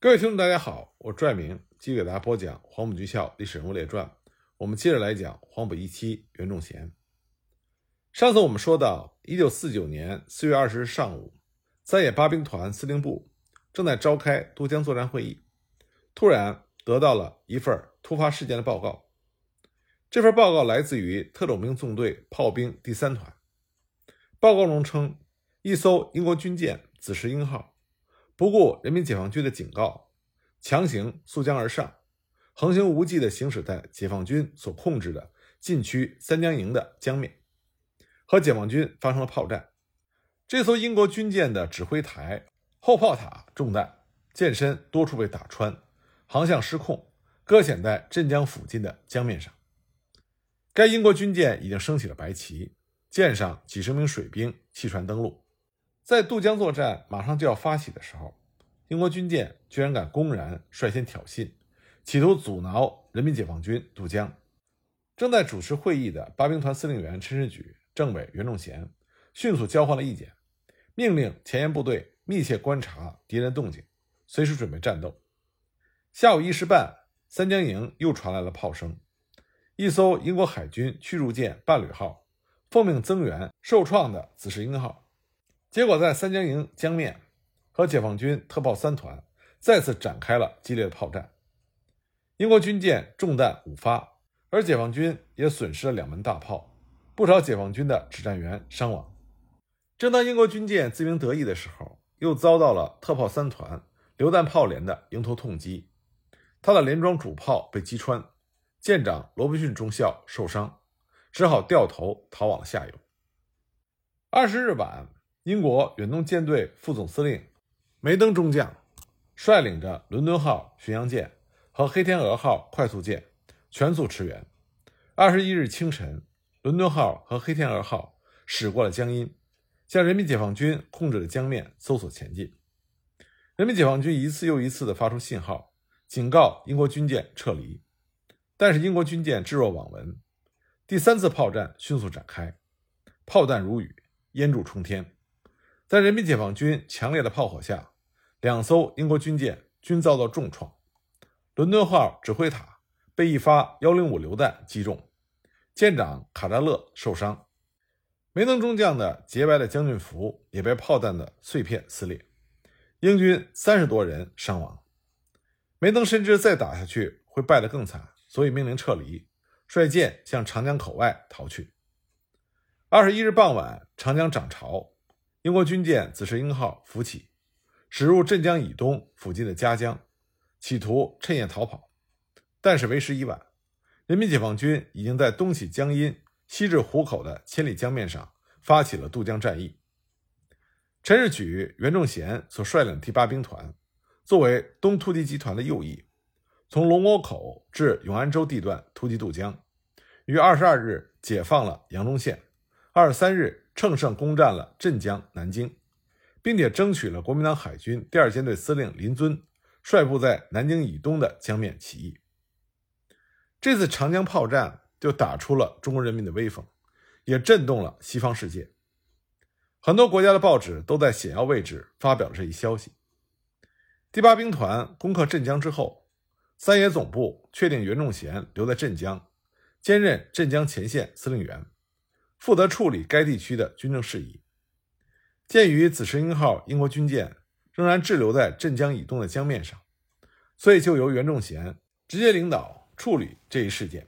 各位听众，大家好，我拽明继续给大家播讲黄埔军校历史人物列传。我们接着来讲黄埔一期袁仲贤。上次我们说到，一九四九年四月二十日上午，三野八兵团司令部正在召开渡江作战会议，突然得到了一份突发事件的报告。这份报告来自于特种兵纵队炮兵第三团。报告中称，一艘英国军舰“紫石英号”不顾人民解放军的警告，强行溯江而上，横行无忌地行驶在解放军所控制的禁区三江营的江面，和解放军发生了炮战。这艘英国军舰的指挥台、后炮塔中弹，舰身多处被打穿，航向失控，搁浅在镇江附近的江面上。该英国军舰已经升起了白旗。舰上几十名水兵弃船登陆，在渡江作战马上就要发起的时候，英国军舰居然敢公然率先挑衅，企图阻挠人民解放军渡江。正在主持会议的八兵团司令员陈士举、政委袁仲贤迅速交换了意见，命令前沿部队密切观察敌人动静，随时准备战斗。下午一时半，三江营又传来了炮声，一艘英国海军驱逐舰“伴侣号”。奉命增援受创的紫石英号，结果在三江营江面和解放军特炮三团再次展开了激烈的炮战。英国军舰中弹五发，而解放军也损失了两门大炮，不少解放军的指战员伤亡。正当英国军舰自鸣得意的时候，又遭到了特炮三团榴弹炮连的迎头痛击，他的连装主炮被击穿，舰长罗伯逊中校受伤。只好掉头逃往了下游。二十日晚，英国远东舰队副总司令梅登中将率领着伦敦号巡洋舰和黑天鹅号快速舰全速驰援。二十一日清晨，伦敦号和黑天鹅号驶过了江阴，向人民解放军控制的江面搜索前进。人民解放军一次又一次地发出信号，警告英国军舰撤离，但是英国军舰置若罔闻。第三次炮战迅速展开，炮弹如雨，烟柱冲天。在人民解放军强烈的炮火下，两艘英国军舰均遭到重创。伦敦号指挥塔被一发幺零五榴弹击中，舰长卡扎勒受伤。梅登中将的洁白的将军服也被炮弹的碎片撕裂，英军三十多人伤亡。梅登深知再打下去会败得更惨，所以命令撤离。率舰向长江口外逃去。二十一日傍晚，长江涨潮，英国军舰“紫石英号”浮起，驶入镇江以东附近的夹江，企图趁夜逃跑。但是为时已晚，人民解放军已经在东起江阴、西至湖口的千里江面上发起了渡江战役。陈士举、袁仲贤所率领第八兵团，作为东突击集团的右翼。从龙窝口至永安州地段突击渡江，于二十二日解放了扬中县，二十三日乘胜攻占了镇江、南京，并且争取了国民党海军第二舰队司令林遵率部在南京以东的江面起义。这次长江炮战就打出了中国人民的威风，也震动了西方世界。很多国家的报纸都在显要位置发表了这一消息。第八兵团攻克镇江之后。三野总部确定袁仲贤留在镇江，兼任镇江前线司令员，负责处理该地区的军政事宜。鉴于紫石英号英国军舰仍然滞留在镇江以东的江面上，所以就由袁仲贤直接领导处理这一事件，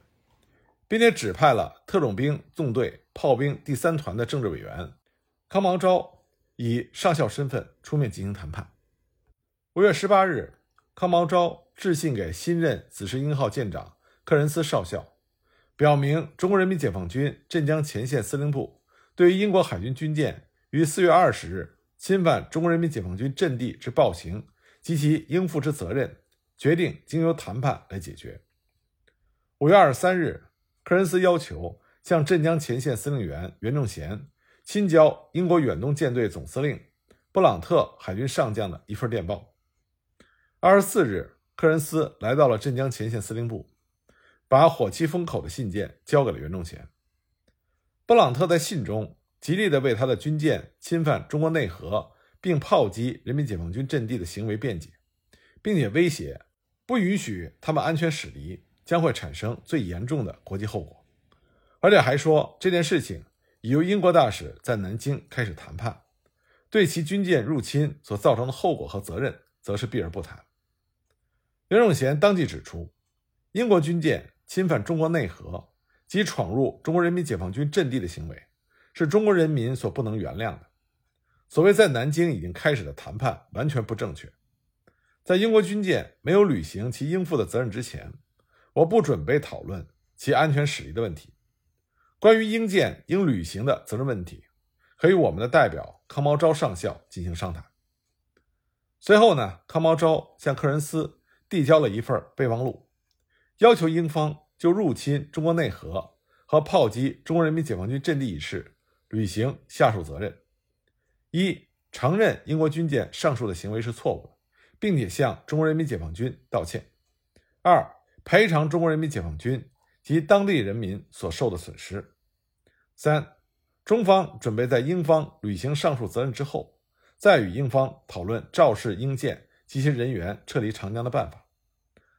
并且指派了特种兵纵队炮兵第三团的政治委员康毛昭以上校身份出面进行谈判。五月十八日，康毛昭。致信给新任紫石英号舰长克仁斯少校，表明中国人民解放军镇江前线司令部对于英国海军军舰于四月二十日侵犯中国人民解放军阵地之暴行及其应负之责任，决定经由谈判来解决。五月二十三日，克仁斯要求向镇江前线司令员袁仲贤亲交英国远东舰队总司令布朗特海军上将的一份电报。二十四日。克仁斯来到了镇江前线司令部，把火器封口的信件交给了袁仲贤。布朗特在信中极力地为他的军舰侵犯中国内河并炮击人民解放军阵地的行为辩解，并且威胁不允许他们安全驶离，将会产生最严重的国际后果。而且还说这件事情已由英国大使在南京开始谈判，对其军舰入侵所造成的后果和责任，则是避而不谈。袁仲贤当即指出，英国军舰侵犯中国内河及闯入中国人民解放军阵地的行为，是中国人民所不能原谅的。所谓在南京已经开始的谈判，完全不正确。在英国军舰没有履行其应负的责任之前，我不准备讨论其安全驶离的问题。关于英舰应履行的责任问题，可与我们的代表康毛昭上校进行商谈。随后呢，康毛昭向克仁斯递交了一份备忘录，要求英方就入侵中国内河和炮击中国人民解放军阵地一事履行下述责任：一、承认英国军舰上述的行为是错误的，并且向中国人民解放军道歉；二、赔偿中国人民解放军。及当地人民所受的损失。三，中方准备在英方履行上述责任之后，再与英方讨论肇事英舰及其人员撤离长江的办法。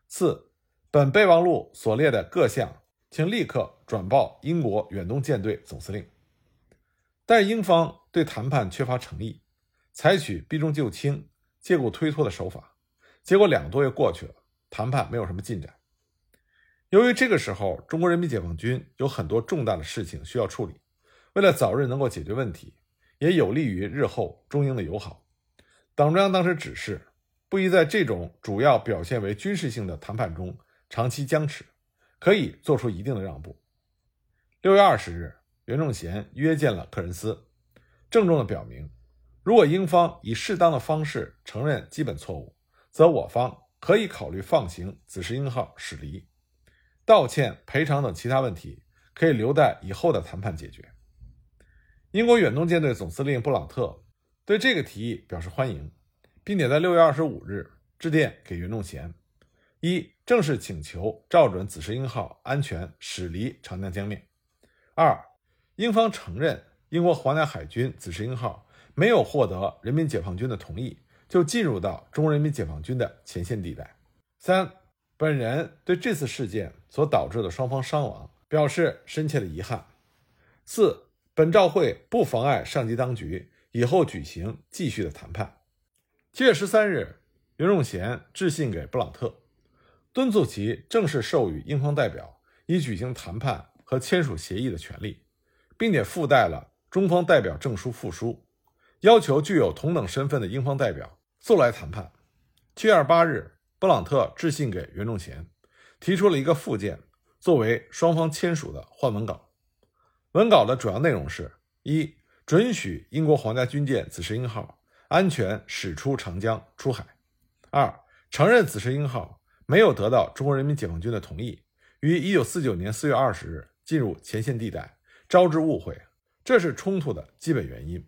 四，本备忘录所列的各项，请立刻转报英国远东舰队总司令。但英方对谈判缺乏诚意，采取避重就轻、借故推脱的手法，结果两个多月过去了，谈判没有什么进展。由于这个时候中国人民解放军有很多重大的事情需要处理，为了早日能够解决问题，也有利于日后中英的友好，党中央当时指示，不宜在这种主要表现为军事性的谈判中长期僵持，可以做出一定的让步。六月二十日，袁仲贤约见了克仁斯，郑重地表明，如果英方以适当的方式承认基本错误，则我方可以考虑放行紫石英号驶离。道歉、赔偿等其他问题可以留待以后的谈判解决。英国远东舰队总司令布朗特对这个提议表示欢迎，并且在六月二十五日致电给袁仲贤，一正式请求照准紫石英号安全驶离长江江面；二，英方承认英国华南海军紫石英号没有获得人民解放军的同意就进入到中国人民解放军的前线地带；三。本人对这次事件所导致的双方伤亡表示深切的遗憾。四，本照会不妨碍上级当局以后举行继续的谈判。七月十三日，袁仲贤致信给布朗特，敦促其正式授予英方代表以举行谈判和签署协议的权利，并且附带了中方代表证书附书，要求具有同等身份的英方代表速来谈判。七月二十八日。布朗特致信给袁仲贤，提出了一个附件，作为双方签署的换文稿。文稿的主要内容是：一、准许英国皇家军舰紫石英号安全驶出长江出海；二、承认紫石英号没有得到中国人民解放军的同意，于1949年4月20日进入前线地带，招致误会，这是冲突的基本原因。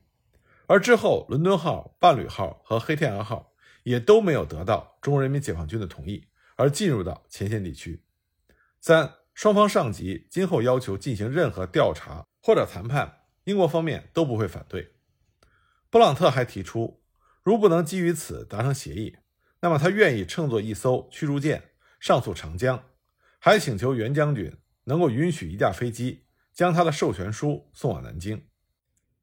而之后，伦敦号、伴侣号和黑天鹅号。也都没有得到中国人民解放军的同意而进入到前线地区。三，双方上级今后要求进行任何调查或者谈判，英国方面都不会反对。布朗特还提出，如不能基于此达成协议，那么他愿意乘坐一艘驱逐舰上溯长江，还请求袁将军能够允许一架飞机将他的授权书送往南京。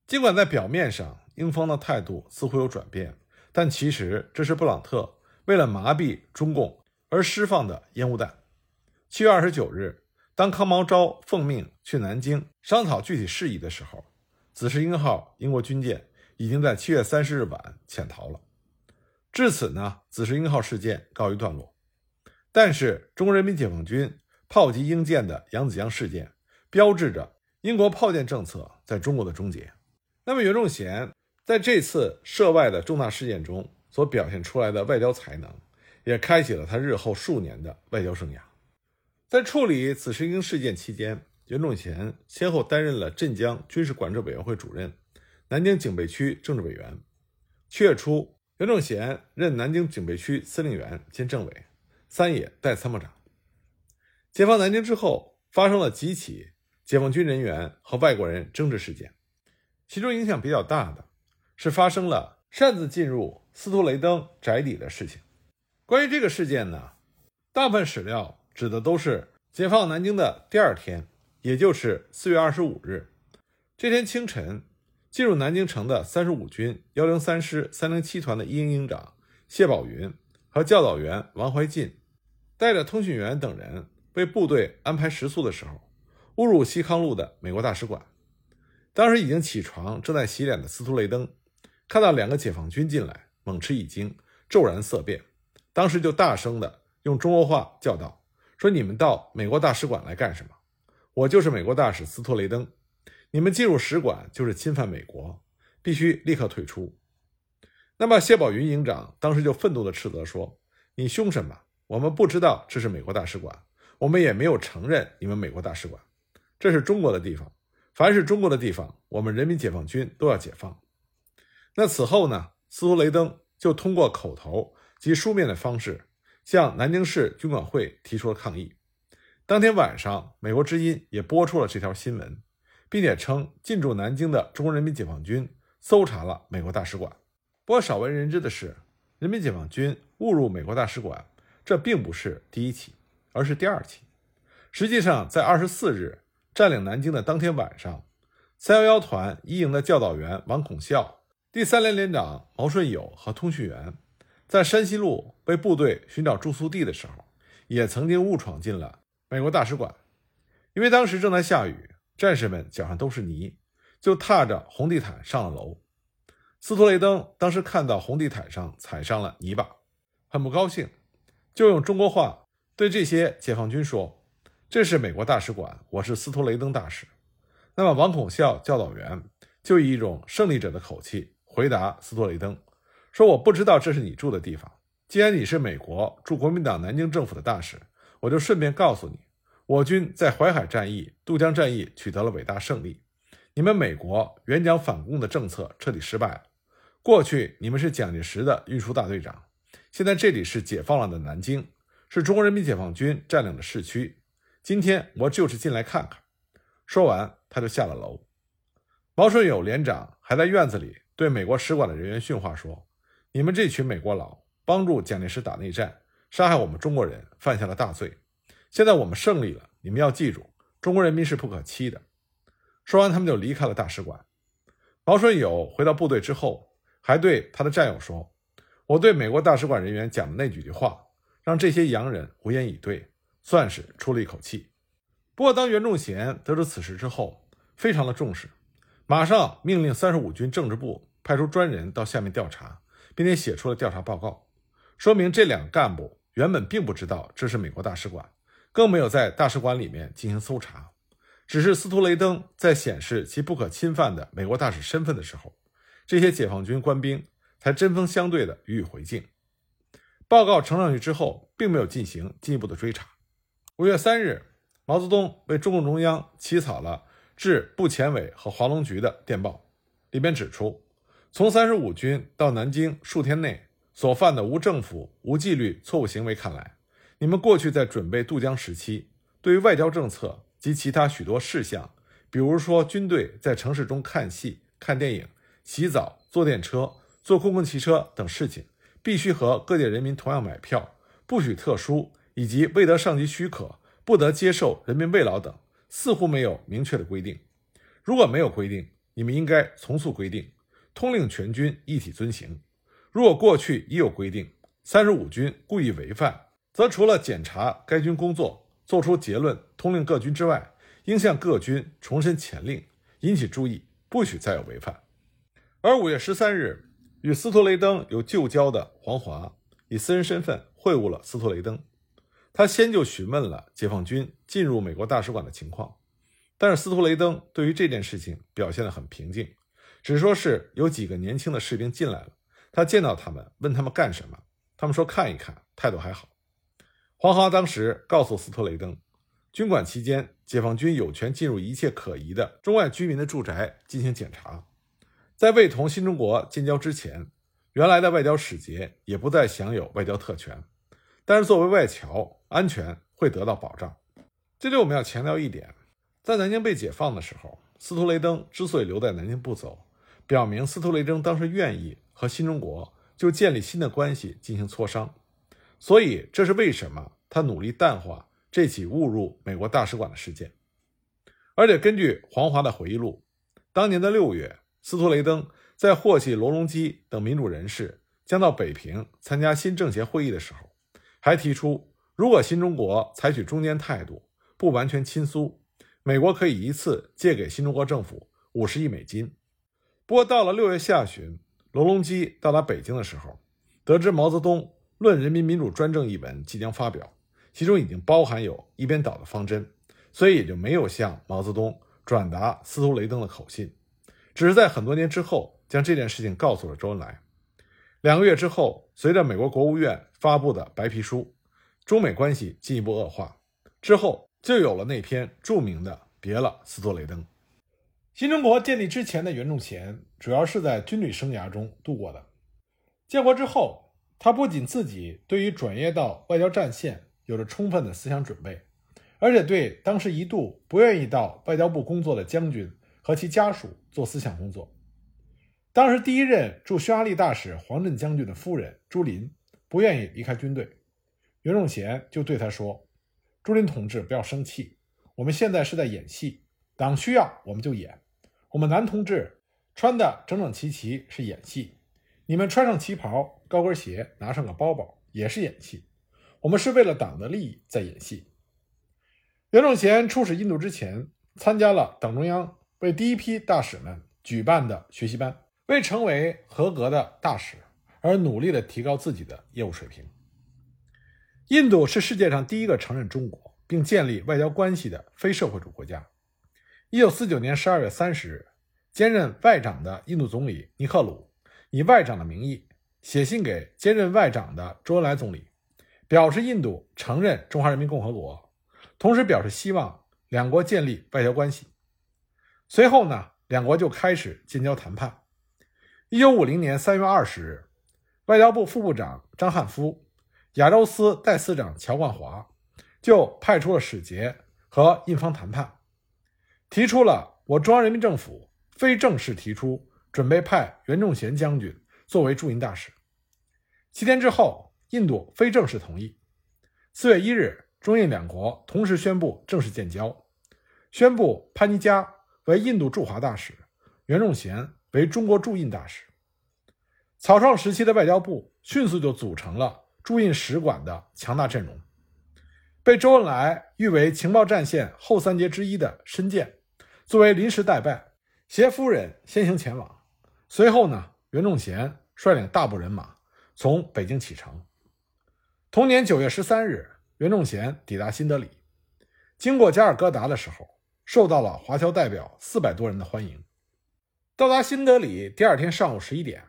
尽管在表面上英方的态度似乎有转变。但其实这是布朗特为了麻痹中共而释放的烟雾弹。七月二十九日，当康毛昭奉命去南京商讨具体事宜的时候，紫石英号英国军舰已经在七月三十日晚潜逃了。至此呢，紫石英号事件告一段落。但是，中国人民解放军炮击英舰的扬子江事件，标志着英国炮舰政策在中国的终结。那么，袁仲贤。在这次涉外的重大事件中所表现出来的外交才能，也开启了他日后数年的外交生涯。在处理紫石英事件期间，袁仲贤先后担任了镇江军事管制委员会主任、南京警备区政治委员。七月初，袁仲贤任南京警备区司令员兼政委、三野代参谋长。解放南京之后，发生了几起解放军人员和外国人争执事件，其中影响比较大的。是发生了擅自进入斯图雷登宅邸的事情。关于这个事件呢，大部分史料指的都是解放南京的第二天，也就是四月二十五日。这天清晨，进入南京城的三十五军幺零三师三零七团的一营营长谢宝云和教导员王怀进，带着通讯员等人为部队安排食宿的时候，误入西康路的美国大使馆。当时已经起床、正在洗脸的司徒雷登，看到两个解放军进来，猛吃一惊，骤然色变，当时就大声的用中国话叫道：“说你们到美国大使馆来干什么？我就是美国大使斯托雷登。”你们进入使馆就是侵犯美国，必须立刻退出。那么谢宝云营长当时就愤怒地斥责说：“你凶什么？我们不知道这是美国大使馆，我们也没有承认你们美国大使馆。这是中国的地方，凡是中国的地方，我们人民解放军都要解放。”那此后呢？司徒雷登就通过口头及书面的方式向南京市军管会提出了抗议。当天晚上，美国之音也播出了这条新闻。并且称进驻南京的中国人民解放军搜查了美国大使馆。不过少为人知的是，人民解放军误入美国大使馆，这并不是第一起，而是第二起。实际上，在二十四日占领南京的当天晚上，三幺幺团一营的教导员王孔孝、第三连连长毛顺友和通讯员，在山西路为部队寻找住宿地的时候，也曾经误闯进了美国大使馆。因为当时正在下雨。战士们脚上都是泥，就踏着红地毯上了楼。斯托雷登当时看到红地毯上踩上了泥巴，很不高兴，就用中国话对这些解放军说：“这是美国大使馆，我是斯托雷登大使。”那么王孔孝教导员就以一种胜利者的口气回答斯托雷登说：“我不知道这是你住的地方。既然你是美国驻国民党南京政府的大使，我就顺便告诉你。”我军在淮海战役、渡江战役取得了伟大胜利，你们美国援蒋反共的政策彻底失败了。过去你们是蒋介石的运输大队长，现在这里是解放了的南京，是中国人民解放军占领的市区。今天我就是进来看看。说完，他就下了楼。毛顺友连长还在院子里对美国使馆的人员训话说：“你们这群美国佬帮助蒋介石打内战，杀害我们中国人，犯下了大罪。”现在我们胜利了，你们要记住，中国人民是不可欺的。说完，他们就离开了大使馆。毛顺友回到部队之后，还对他的战友说：“我对美国大使馆人员讲的那几句话，让这些洋人无言以对，算是出了一口气。”不过，当袁仲贤得知此事之后，非常的重视，马上命令三十五军政治部派出专人到下面调查，并且写出了调查报告，说明这两个干部原本并不知道这是美国大使馆。更没有在大使馆里面进行搜查，只是斯图雷登在显示其不可侵犯的美国大使身份的时候，这些解放军官兵才针锋相对的予以回敬。报告呈上去之后，并没有进行进一步的追查。五月三日，毛泽东为中共中央起草了致部前委和华龙局的电报，里边指出，从三十五军到南京数天内所犯的无政府、无纪律错误行为看来。你们过去在准备渡江时期，对于外交政策及其他许多事项，比如说军队在城市中看戏、看电影、洗澡、坐电车、坐公共汽车等事情，必须和各界人民同样买票，不许特殊，以及未得上级许可不得接受人民慰劳等，似乎没有明确的规定。如果没有规定，你们应该从速规定，通令全军一体遵行。如果过去已有规定，三十五军故意违反。则除了检查该军工作，作出结论，通令各军之外，应向各军重申前令，引起注意，不许再有违反。而五月十三日，与斯托雷登有旧交的黄华以私人身份会晤了斯托雷登，他先就询问了解放军进入美国大使馆的情况，但是斯托雷登对于这件事情表现得很平静，只说是有几个年轻的士兵进来了，他见到他们，问他们干什么，他们说看一看，态度还好。黄华当时告诉斯托雷登，军管期间，解放军有权进入一切可疑的中外居民的住宅进行检查。在未同新中国建交之前，原来的外交使节也不再享有外交特权，但是作为外侨，安全会得到保障。这里我们要强调一点，在南京被解放的时候，斯托雷登之所以留在南京不走，表明斯托雷登当时愿意和新中国就建立新的关系进行磋商。所以这是为什么他努力淡化这起误入美国大使馆的事件。而且根据黄华的回忆录，当年的六月，斯图雷登在获悉罗隆基等民主人士将到北平参加新政协会议的时候，还提出，如果新中国采取中间态度，不完全亲苏，美国可以一次借给新中国政府五十亿美金。不过到了六月下旬，罗隆基到达北京的时候，得知毛泽东。《论人民民主专政》一文即将发表，其中已经包含有一边倒的方针，所以也就没有向毛泽东转达斯图雷登的口信，只是在很多年之后将这件事情告诉了周恩来。两个月之后，随着美国国务院发布的白皮书，中美关系进一步恶化，之后就有了那篇著名的《别了，斯图雷登》。新中国建立之前的袁仲贤，主要是在军旅生涯中度过的，建国之后。他不仅自己对于转业到外交战线有着充分的思想准备，而且对当时一度不愿意到外交部工作的将军和其家属做思想工作。当时第一任驻匈牙利大使黄镇将军的夫人朱琳不愿意离开军队，袁仲贤就对他说：“朱琳同志，不要生气，我们现在是在演戏，党需要我们就演。我们男同志穿的整整齐齐是演戏。”你们穿上旗袍、高跟鞋，拿上个包包，也是演戏。我们是为了党的利益在演戏。袁仲贤出使印度之前，参加了党中央为第一批大使们举办的学习班，为成为合格的大使而努力的提高自己的业务水平。印度是世界上第一个承认中国并建立外交关系的非社会主义国家。一九四九年十二月三十日，兼任外长的印度总理尼赫鲁。以外长的名义写信给兼任外长的周恩来总理，表示印度承认中华人民共和国，同时表示希望两国建立外交关系。随后呢，两国就开始建交谈判。一九五零年三月二十日，外交部副部长张汉夫、亚洲司代司长乔冠华就派出了使节和印方谈判，提出了我中央人民政府非正式提出。准备派袁仲贤将军作为驻印大使。七天之后，印度非正式同意。四月一日，中印两国同时宣布正式建交，宣布潘尼加为印度驻华大使，袁仲贤为中国驻印大使。草创时期的外交部迅速就组成了驻印使馆的强大阵容。被周恩来誉为情报战线后三杰之一的申健，作为临时代办，携夫人先行前往。随后呢，袁仲贤率领大部人马从北京启程。同年九月十三日，袁仲贤抵达新德里，经过加尔各答的时候，受到了华侨代表四百多人的欢迎。到达新德里第二天上午十一点，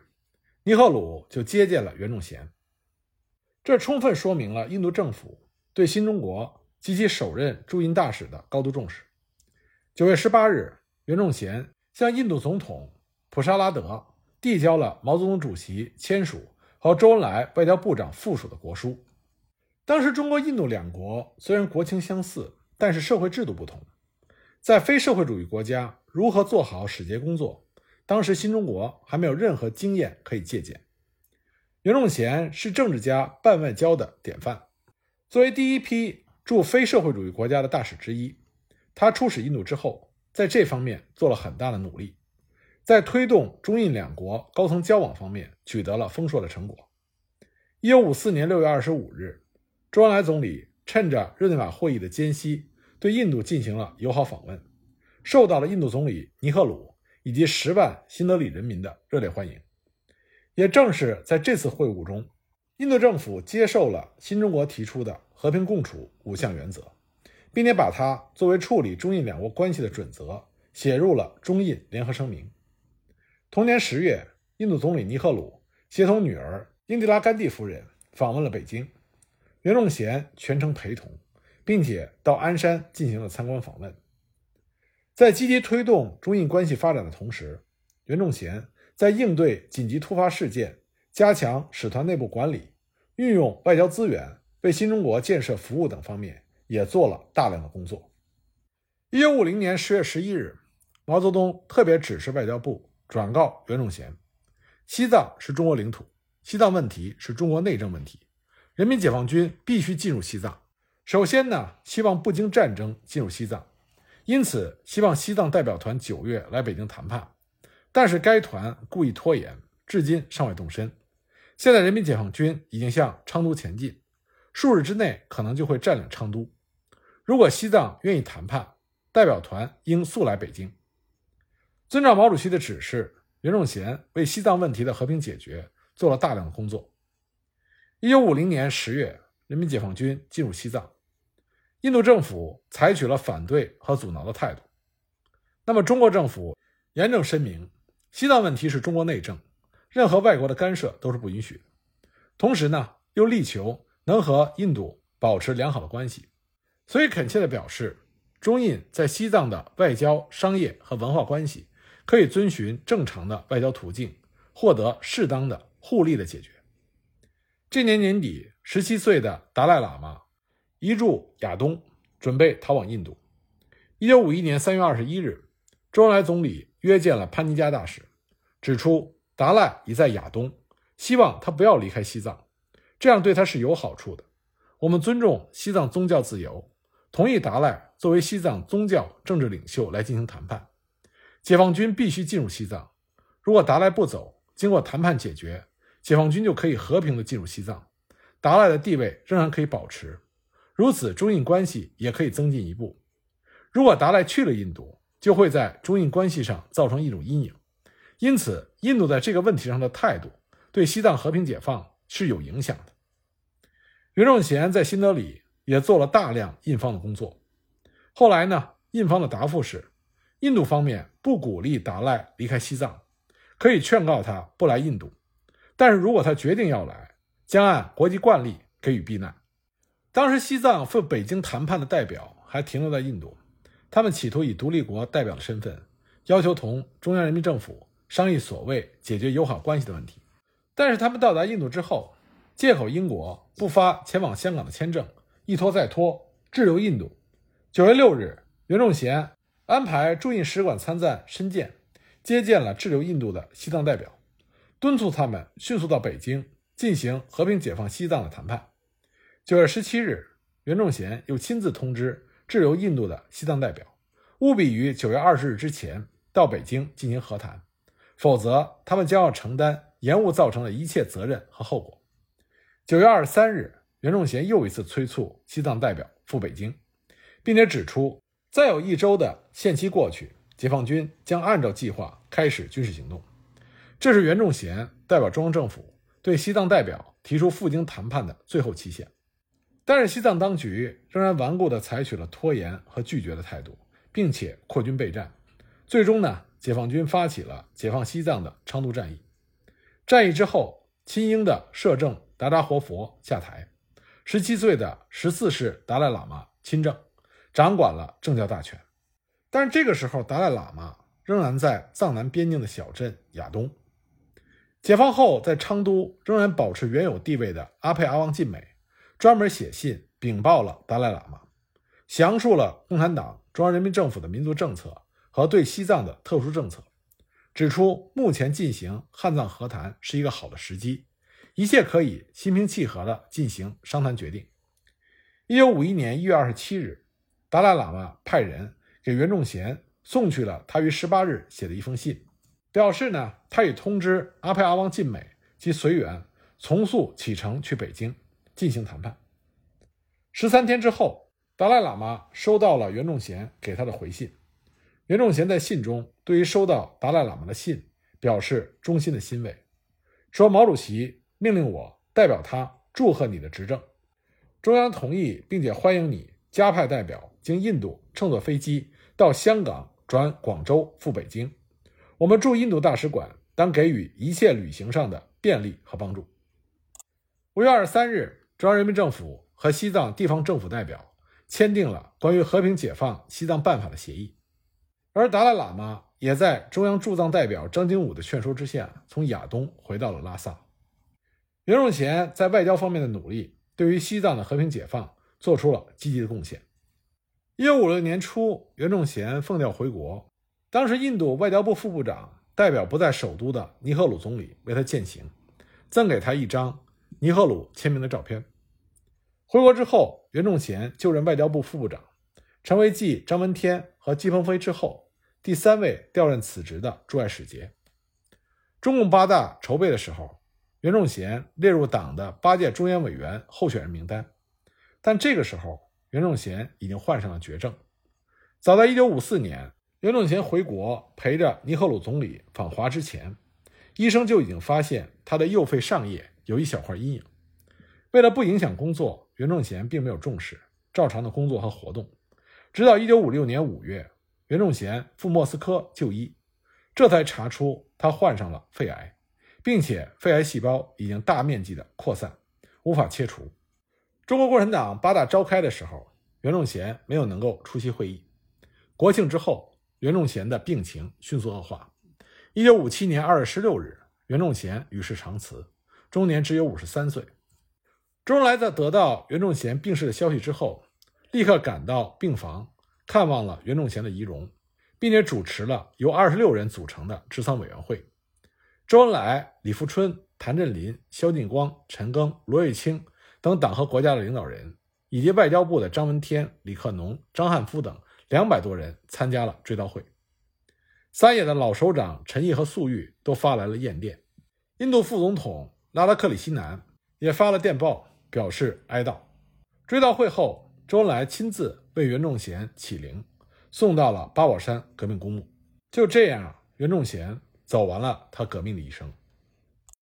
尼赫鲁就接见了袁仲贤。这充分说明了印度政府对新中国及其首任驻印大使的高度重视。九月十八日，袁仲贤向印度总统。普沙拉德递交了毛泽东主席签署和周恩来外交部长附属的国书。当时，中国、印度两国虽然国情相似，但是社会制度不同。在非社会主义国家如何做好使节工作，当时新中国还没有任何经验可以借鉴。袁仲贤是政治家办外交的典范。作为第一批驻非社会主义国家的大使之一，他出使印度之后，在这方面做了很大的努力。在推动中印两国高层交往方面取得了丰硕的成果。一九五四年六月二十五日，周恩来总理趁着日内瓦会议的间隙，对印度进行了友好访问，受到了印度总理尼赫鲁以及十万新德里人民的热烈欢迎。也正是在这次会晤中，印度政府接受了新中国提出的和平共处五项原则，并且把它作为处理中印两国关系的准则写入了中印联合声明。同年十月，印度总理尼赫鲁协同女儿英迪拉·甘地夫人访问了北京，袁仲贤全程陪同，并且到鞍山进行了参观访问。在积极推动中印关系发展的同时，袁仲贤在应对紧急突发事件、加强使团内部管理、运用外交资源为新中国建设服务等方面也做了大量的工作。一九五零年十月十一日，毛泽东特别指示外交部。转告袁仲贤，西藏是中国领土，西藏问题是中国内政问题，人民解放军必须进入西藏。首先呢，希望不经战争进入西藏，因此希望西藏代表团九月来北京谈判。但是该团故意拖延，至今尚未动身。现在人民解放军已经向昌都前进，数日之内可能就会占领昌都。如果西藏愿意谈判，代表团应速来北京。遵照毛主席的指示，袁仲贤为西藏问题的和平解决做了大量的工作。一九五零年十月，人民解放军进入西藏，印度政府采取了反对和阻挠的态度。那么，中国政府严正声明。西藏问题是中国内政，任何外国的干涉都是不允许的。同时呢，又力求能和印度保持良好的关系，所以恳切地表示，中印在西藏的外交、商业和文化关系可以遵循正常的外交途径，获得适当的互利的解决。这年年底，十七岁的达赖喇嘛移驻亚东，准备逃往印度。一九五一年三月二十一日，周恩来总理。约见了潘尼加大使，指出达赖已在亚东，希望他不要离开西藏，这样对他是有好处的。我们尊重西藏宗教自由，同意达赖作为西藏宗教政治领袖来进行谈判。解放军必须进入西藏，如果达赖不走，经过谈判解决，解放军就可以和平的进入西藏，达赖的地位仍然可以保持，如此中印关系也可以增进一步。如果达赖去了印度，就会在中印关系上造成一种阴影，因此，印度在这个问题上的态度对西藏和平解放是有影响的。袁仲贤在新德里也做了大量印方的工作。后来呢，印方的答复是，印度方面不鼓励达赖离开西藏，可以劝告他不来印度，但是如果他决定要来，将按国际惯例给予避难。当时，西藏赴北京谈判的代表还停留在印度。他们企图以独立国代表的身份，要求同中央人民政府商议所谓解决友好关系的问题。但是他们到达印度之后，借口英国不发前往香港的签证，一拖再拖，滞留印度。九月六日，袁仲贤安排驻印使馆参赞申健接见了滞留印度的西藏代表，敦促他们迅速到北京进行和平解放西藏的谈判。九月十七日，袁仲贤又亲自通知。滞留印度的西藏代表务必于九月二十日之前到北京进行和谈，否则他们将要承担延误造成的一切责任和后果。九月二十三日，袁仲贤又一次催促西藏代表赴北京，并且指出，再有一周的限期过去，解放军将按照计划开始军事行动。这是袁仲贤代表中央政府对西藏代表提出赴京谈判的最后期限。但是西藏当局仍然顽固地采取了拖延和拒绝的态度，并且扩军备战。最终呢，解放军发起了解放西藏的昌都战役。战役之后，亲英的摄政达达活佛下台，十七岁的十四世达赖喇嘛亲政，掌管了政教大权。但是这个时候，达赖喇嘛仍然在藏南边境的小镇亚东。解放后，在昌都仍然保持原有地位的阿佩阿旺晋美。专门写信禀报了达赖喇嘛，详述了共产党中央人民政府的民族政策和对西藏的特殊政策，指出目前进行汉藏和谈是一个好的时机，一切可以心平气和地进行商谈决定。一九五一年一月二十七日，达赖喇嘛派人给袁仲贤送去了他于十八日写的一封信，表示呢，他已通知阿派阿旺晋美及随员从速启程去北京。进行谈判。十三天之后，达赖喇嘛收到了袁仲贤给他的回信。袁仲贤在信中对于收到达赖喇嘛的信表示衷心的欣慰，说：“毛主席命令我代表他祝贺你的执政，中央同意并且欢迎你加派代表经印度乘坐飞机到香港转广州赴北京。我们驻印度大使馆当给予一切旅行上的便利和帮助。”五月二十三日。中央人民政府和西藏地方政府代表签订了关于和平解放西藏办法的协议，而达赖喇嘛也在中央驻藏代表张经武的劝说之下，从亚东回到了拉萨。袁仲贤在外交方面的努力，对于西藏的和平解放做出了积极的贡献。一九五六年初，袁仲贤奉调回国，当时印度外交部副部长代表不在首都的尼赫鲁总理为他饯行，赠给他一张尼赫鲁签名的照片。回国之后，袁仲贤就任外交部副部长，成为继张闻天和季鹏飞之后第三位调任此职的驻外使节。中共八大筹备的时候，袁仲贤列入党的八届中央委员候选人名单，但这个时候袁仲贤已经患上了绝症。早在1954年，袁仲贤回国陪着尼赫鲁总理访华之前，医生就已经发现他的右肺上叶有一小块阴影。为了不影响工作，袁仲贤并没有重视，照常的工作和活动。直到1956年5月，袁仲贤赴莫斯科就医，这才查出他患上了肺癌。并且肺癌细胞已经大面积的扩散，无法切除。中国共产党八大召开的时候，袁仲贤没有能够出席会议。国庆之后，袁仲贤的病情迅速恶化。一九五七年二月十六日，袁仲贤与世长辞，终年只有五十三岁。周恩来在得到袁仲贤病逝的消息之后，立刻赶到病房看望了袁仲贤的遗容，并且主持了由二十六人组成的治丧委员会。周恩来、李富春、谭震林、萧劲光、陈赓、罗玉卿等党和国家的领导人，以及外交部的张闻天、李克农、张汉夫等两百多人参加了追悼会。三野的老首长陈毅和粟裕都发来了唁电，印度副总统拉拉克里希南也发了电报表示哀悼。追悼会后，周恩来亲自为袁仲贤启灵，送到了八宝山革命公墓。就这样，袁仲贤。走完了他革命的一生。